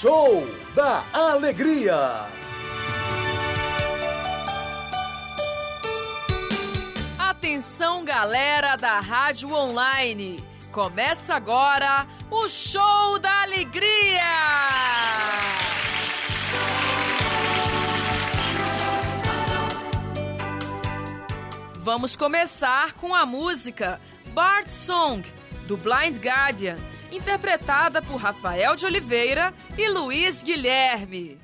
Show da Alegria. Atenção, galera da Rádio Online. Começa agora o Show da Alegria. Vamos começar com a música Bart Song do Blind Guardian, interpretada por Rafael de Oliveira e Luiz Guilherme.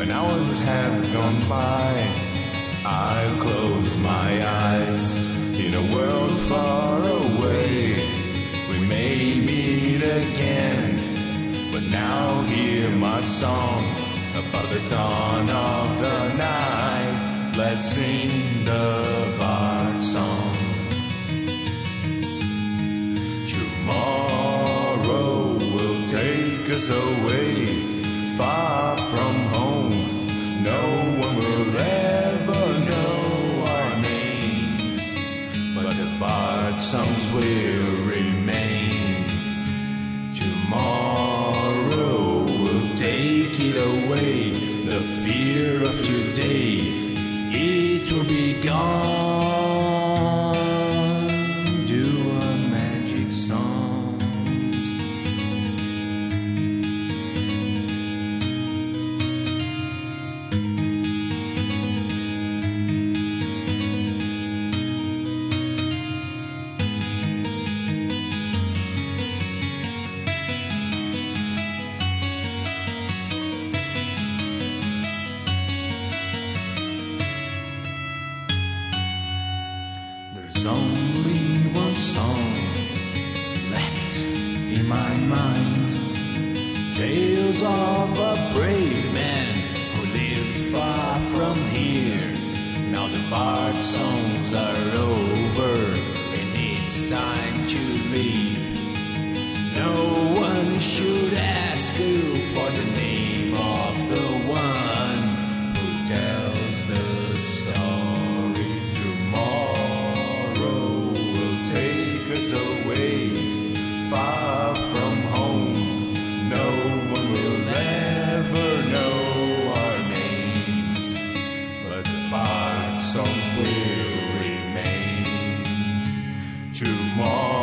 When hours have gone by, I close my eyes. In a world far away, we may meet again. But now hear my song about the dawn of the night. Let's sing the bard song. Tomorrow will take us away take it away, the fear of today, it will be gone. My mind. Tales of a brave man who lived far from here. Now the bard songs are over and it's time to leave. No one should ask you for will remain. Tomorrow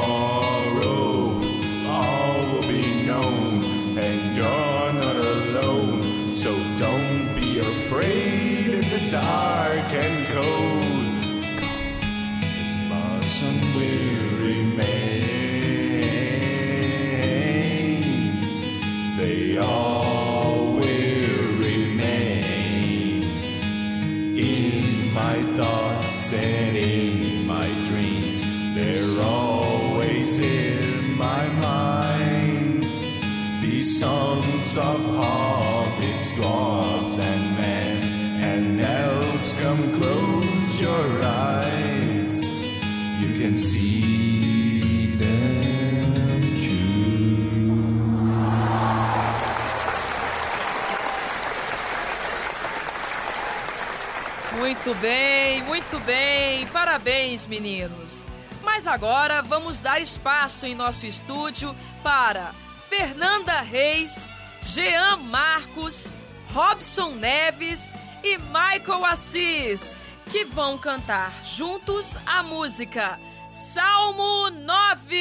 muito bem. Parabéns, meninos. Mas agora vamos dar espaço em nosso estúdio para Fernanda Reis, Jean Marcos, Robson Neves e Michael Assis, que vão cantar juntos a música Salmo 9.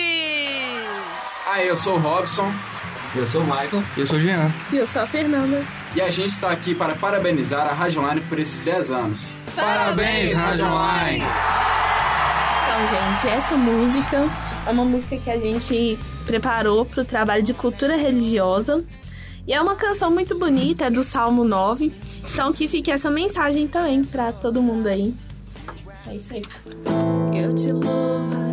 Ah, eu sou o Robson Eu sou o Michael. Eu sou o Jean. E eu sou a Fernanda. E a gente está aqui para parabenizar a Rádio Online por esses 10 anos. Parabéns, Rádio Online! Então, gente, essa música é uma música que a gente preparou para o trabalho de cultura religiosa. E é uma canção muito bonita, é do Salmo 9. Então, que fique essa mensagem também para todo mundo aí. É isso aí. Eu te louvarei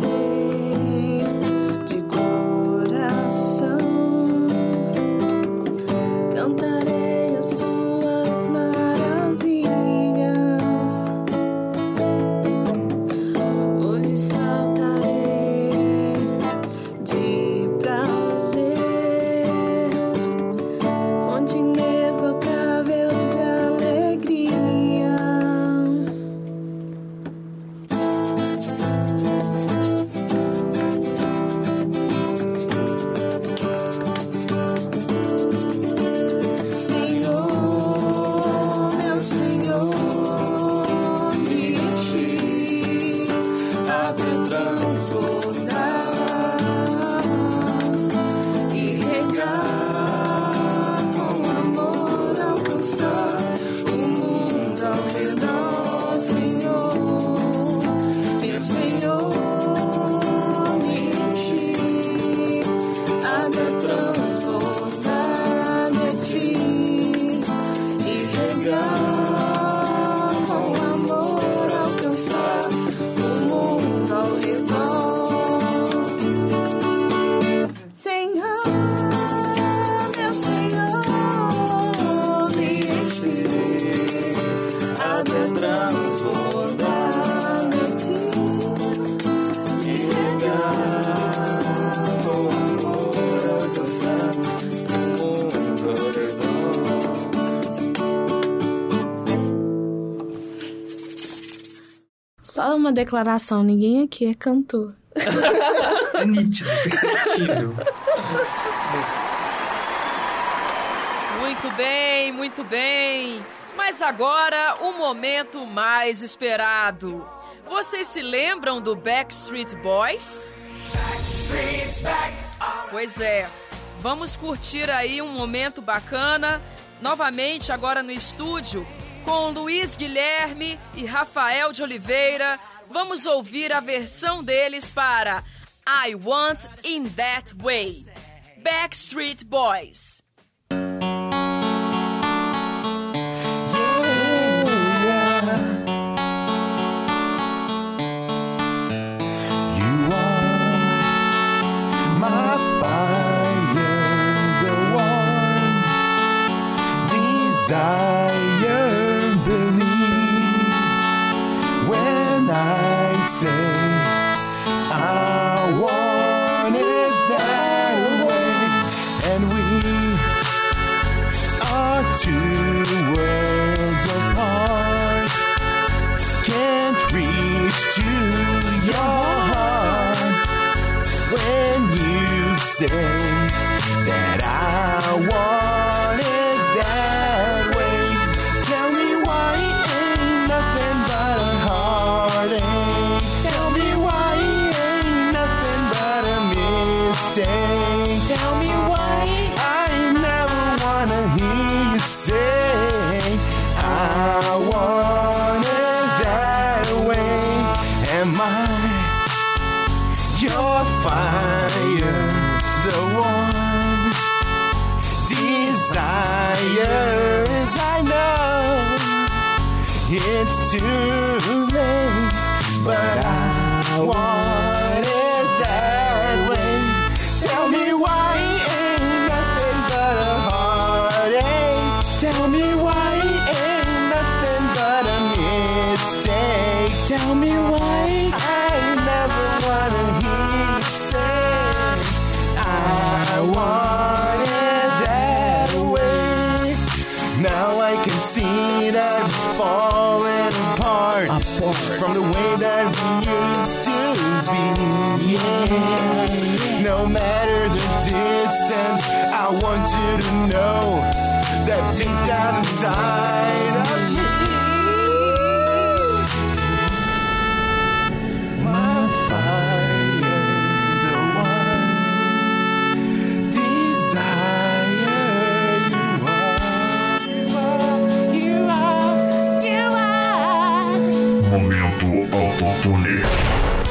Só uma declaração, ninguém aqui é cantor. é nítido, é perceptível. Muito bem, muito bem. Mas agora o momento mais esperado. Vocês se lembram do Backstreet Boys? Pois é. Vamos curtir aí um momento bacana, novamente agora no estúdio, com Luiz Guilherme e Rafael de Oliveira, vamos ouvir a versão deles para I Want In That Way, Backstreet Boys. said Too late, but I want. from the way that we used to be. Yeah. No matter the distance, I want you to know that deep down inside of me, my father. to opportunity.